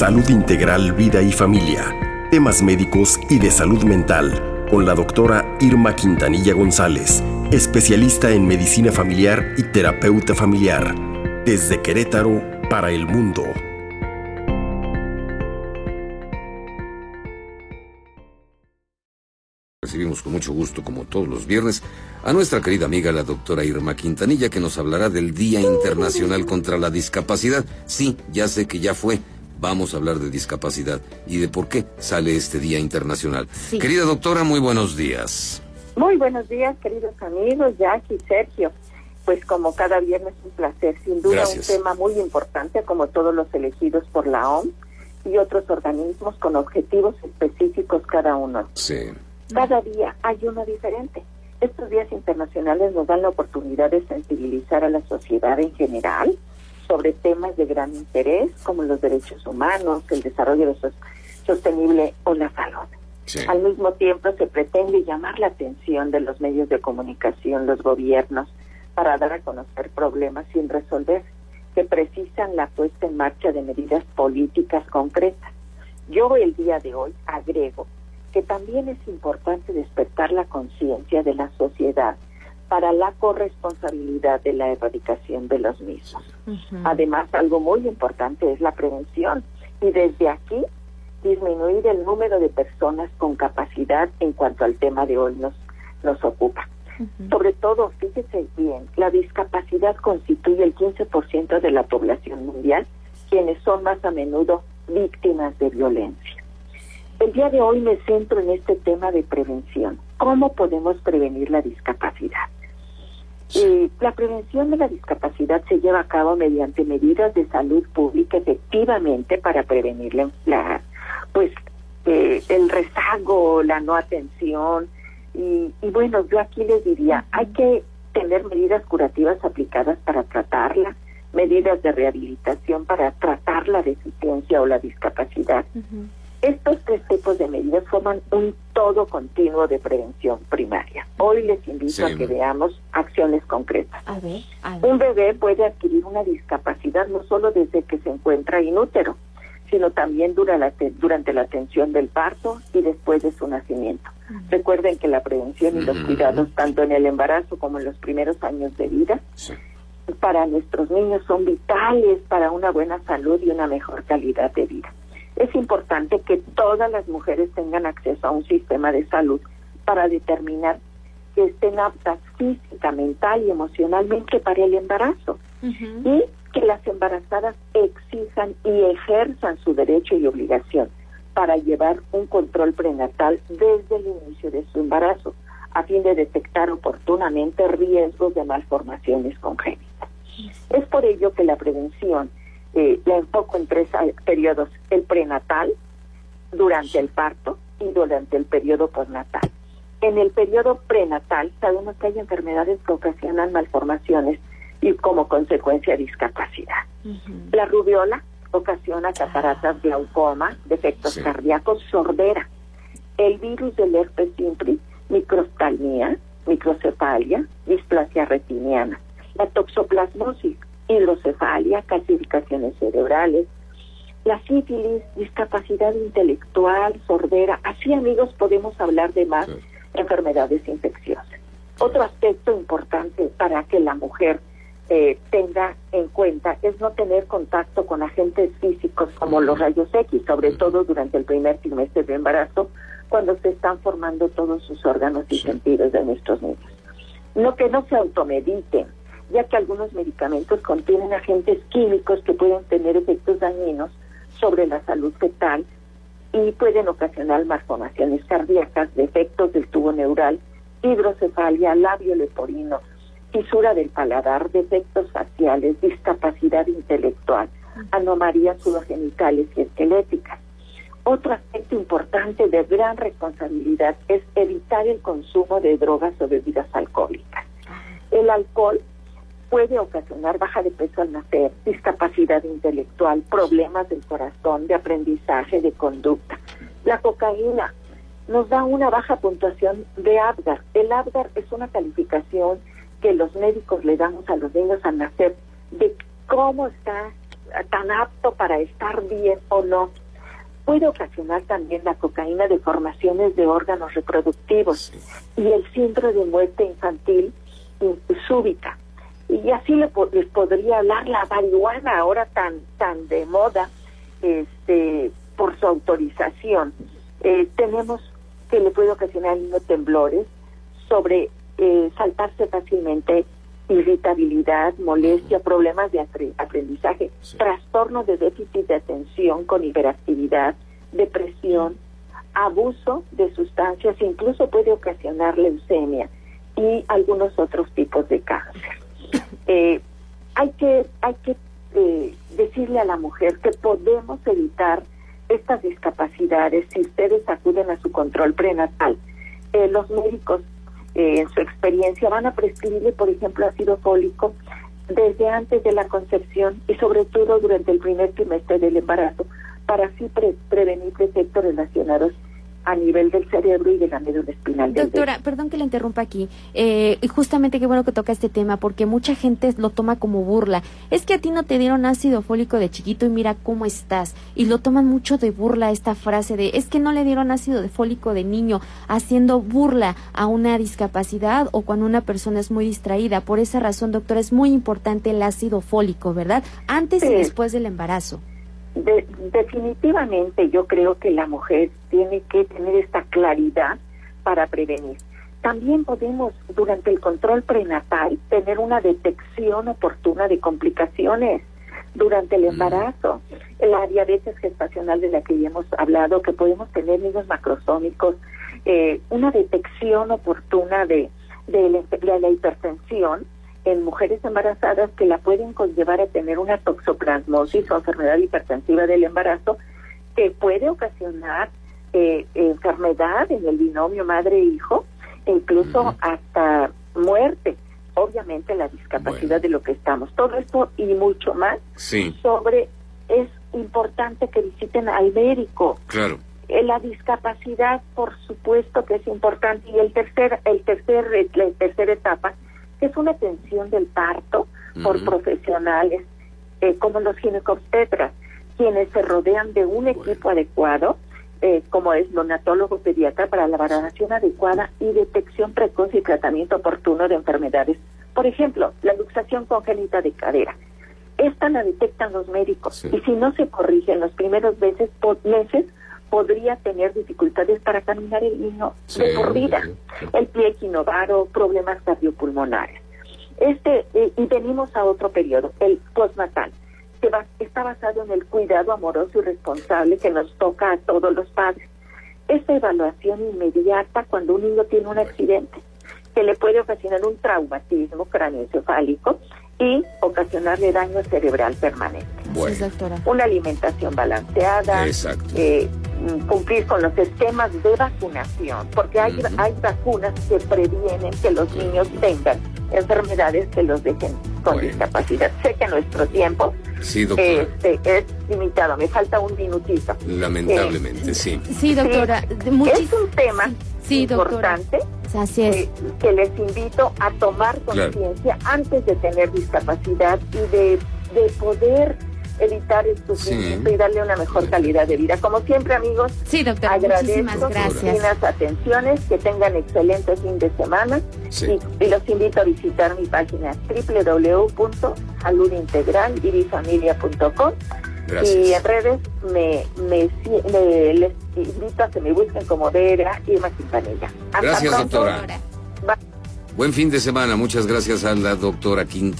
Salud Integral, Vida y Familia. Temas médicos y de salud mental con la doctora Irma Quintanilla González, especialista en medicina familiar y terapeuta familiar. Desde Querétaro para el mundo. Recibimos con mucho gusto, como todos los viernes, a nuestra querida amiga la doctora Irma Quintanilla, que nos hablará del Día Internacional contra la Discapacidad. Sí, ya sé que ya fue. Vamos a hablar de discapacidad y de por qué sale este Día Internacional. Querida doctora, muy buenos días. Muy buenos días, queridos amigos, Jackie, Sergio. Pues como cada viernes un placer, sin duda un tema muy importante como todos los elegidos por la OMS y otros organismos con objetivos específicos cada uno. Sí. Cada día hay uno diferente. Estos días internacionales nos dan la oportunidad de sensibilizar a la sociedad en general sobre temas de gran interés como los derechos humanos, el desarrollo sostenible o la salud. Al mismo tiempo se pretende llamar la atención de los medios de comunicación, los gobiernos, para dar a conocer problemas sin resolver que precisan la puesta en marcha de medidas políticas concretas. Yo el día de hoy agrego que también es importante despertar la conciencia de la sociedad para la corresponsabilidad de la erradicación de los mismos. Además, algo muy importante es la prevención y desde aquí disminuir el número de personas con capacidad en cuanto al tema de hoy nos, nos ocupa. Sobre todo, fíjese bien, la discapacidad constituye el 15% de la población mundial, quienes son más a menudo víctimas de violencia. El día de hoy me centro en este tema de prevención. ¿Cómo podemos prevenir la discapacidad? Eh, la prevención de la discapacidad se lleva a cabo mediante medidas de salud pública efectivamente para prevenir la, pues eh, el rezago, la no atención. Y, y bueno, yo aquí les diría, hay que tener medidas curativas aplicadas para tratarla, medidas de rehabilitación para tratar la deficiencia o la discapacidad. Estos tres tipos de medidas forman un todo continuo de prevención primaria. Hoy les invito a que veamos acciones concretas. Un bebé puede adquirir una discapacidad no solo desde que se encuentra inútero, sino también durante la atención del parto y después de su nacimiento. Recuerden que la prevención y los cuidados, tanto en el embarazo como en los primeros años de vida, para nuestros niños son vitales para una buena salud y una mejor calidad de vida. Es importante que todas las mujeres tengan acceso a un sistema de salud para determinar que estén aptas física, mental y emocionalmente para el embarazo. Y que las embarazadas exijan y ejerzan su derecho y obligación para llevar un control prenatal desde el inicio de su embarazo, a fin de detectar oportunamente riesgos de malformaciones congénitas. Es por ello que la prevención eh, la enfoco en tres periodos, el prenatal, durante el parto y durante el periodo postnatal. En el periodo prenatal sabemos que hay enfermedades que ocasionan malformaciones y como consecuencia discapacidad. La rubiola ocasiona cataratas, glaucoma, defectos cardíacos, sordera. El virus del herpes simple, microftalmía, microcefalia, displasia retiniana. La toxoplasmosis hidrocefalia, calcificaciones cerebrales, la sífilis, discapacidad intelectual, sordera. Así, amigos, podemos hablar de más enfermedades infecciosas. Otro aspecto importante para que la mujer eh, tenga en cuenta es no tener contacto con agentes físicos como los rayos X, sobre todo durante el primer trimestre de embarazo, cuando se están formando todos sus órganos y sentidos de nuestros niños. No que no se automediten, ya que algunos medicamentos contienen agentes químicos que pueden tener efectos dañinos sobre la salud fetal y pueden ocasionar malformaciones cardíacas, defectos del tubo neural, hidrocefalia, labio leporino, fisura del paladar, defectos faciales, discapacidad intelectual, anomalías sudogenitales y esqueléticas. Otro aspecto importante de gran responsabilidad es evitar el consumo de drogas o bebidas alcohólicas. El alcohol puede ocasionar baja de peso al nacer, discapacidad intelectual, problemas del corazón, de aprendizaje, de conducta. La cocaína nos da una baja puntuación de ABGAR. El ABGAR es una calificación que los médicos le damos a los niños al nacer de cómo está tan apto para estar bien o no. Puede ocasionar también la cocaína deformaciones de órganos reproductivos y el síndrome de muerte infantil súbita. Y así les podría hablar la marihuana ahora tan tan de moda, este, por su autorización. Eh, tenemos que le puede ocasionar temblores, sobre eh, saltarse fácilmente, irritabilidad, molestia, problemas de aprendizaje, trastorno de déficit de atención con hiperactividad, depresión, abuso de sustancias, incluso puede ocasionar leucemia y algunos otros tipos de cáncer. Eh, hay que, hay que eh, decirle a la mujer que podemos evitar estas discapacidades si ustedes acuden a su control prenatal. Eh, los médicos en su experiencia van a prescribirle, por ejemplo, ácido fólico desde antes de la concepción y sobre todo durante el primer trimestre del embarazo para así prevenir defectos relacionados a nivel del cerebro y de la médula espinal. Doctora, perdón que le interrumpa aquí. Eh, justamente qué bueno que toca este tema, porque mucha gente lo toma como burla. Es que a ti no te dieron ácido fólico de chiquito y mira cómo estás. Y lo toman mucho de burla esta frase de, es que no le dieron ácido fólico de niño, haciendo burla a una discapacidad o cuando una persona es muy distraída. Por esa razón, doctora, es muy importante el ácido fólico, ¿verdad? Antes y después del embarazo definitivamente yo creo que la mujer tiene que tener esta claridad para prevenir. También podemos, durante el control prenatal, tener una detección oportuna de complicaciones durante el mm. embarazo. La diabetes gestacional de la que ya hemos hablado, que podemos tener niños macrosómicos, eh, una detección oportuna de, de la hipertensión, en mujeres embarazadas que la pueden conllevar a tener una toxoplasmosis o enfermedad hipertensiva del embarazo que puede ocasionar eh, enfermedad en el binomio madre-hijo e incluso hasta muerte. Obviamente la discapacidad de lo que estamos. Todo esto y mucho más sobre es importante que visiten al médico. Claro. Eh, la discapacidad, por supuesto que es importante y el tercer, el tercer, la tercera etapa es una atención del parto por profesionales eh, como los ginecobstetras, quienes se rodean de un equipo adecuado, eh, como es neonatólogo pediatra para la valoración adecuada y detección precoz y tratamiento oportuno de enfermedades. Por ejemplo, la luxación congénita de cadera. Esta la detectan los médicos y si no se corrige en los primeros meses, meses podría tener dificultades para caminar el niño de por vida, el pie equinovaro, problemas cardiopulmonares. Este, eh, y venimos a otro periodo, el postnatal, que va, está basado en el cuidado amoroso y responsable que nos toca a todos los padres. Esta evaluación inmediata cuando un niño tiene un accidente que le puede ocasionar un traumatismo cráneoencefálico y ocasionarle daño cerebral permanente. Una alimentación balanceada, eh, cumplir con los esquemas de vacunación, porque hay, hay vacunas que previenen que los niños tengan enfermedades que los dejen con discapacidad. Sé que nuestro tiempo este, es limitado, me falta un minutito. Lamentablemente, sí. Sí, doctora. Es un tema importante eh, que les invito a tomar conciencia antes de tener discapacidad y de, de poder evitar el sufrimiento y darle una mejor calidad de vida. Como siempre, amigos, sí, doctora, agradezco gracias. las atenciones, que tengan excelente fin de semana y, los invito a visitar mi página www.saludintegralirifamilia.com y en redes me, me, les invito a que me busquen como Vera Irma Quintanilla. gracias, doctora. Buen fin de semana. Muchas gracias a la doctora Quinta.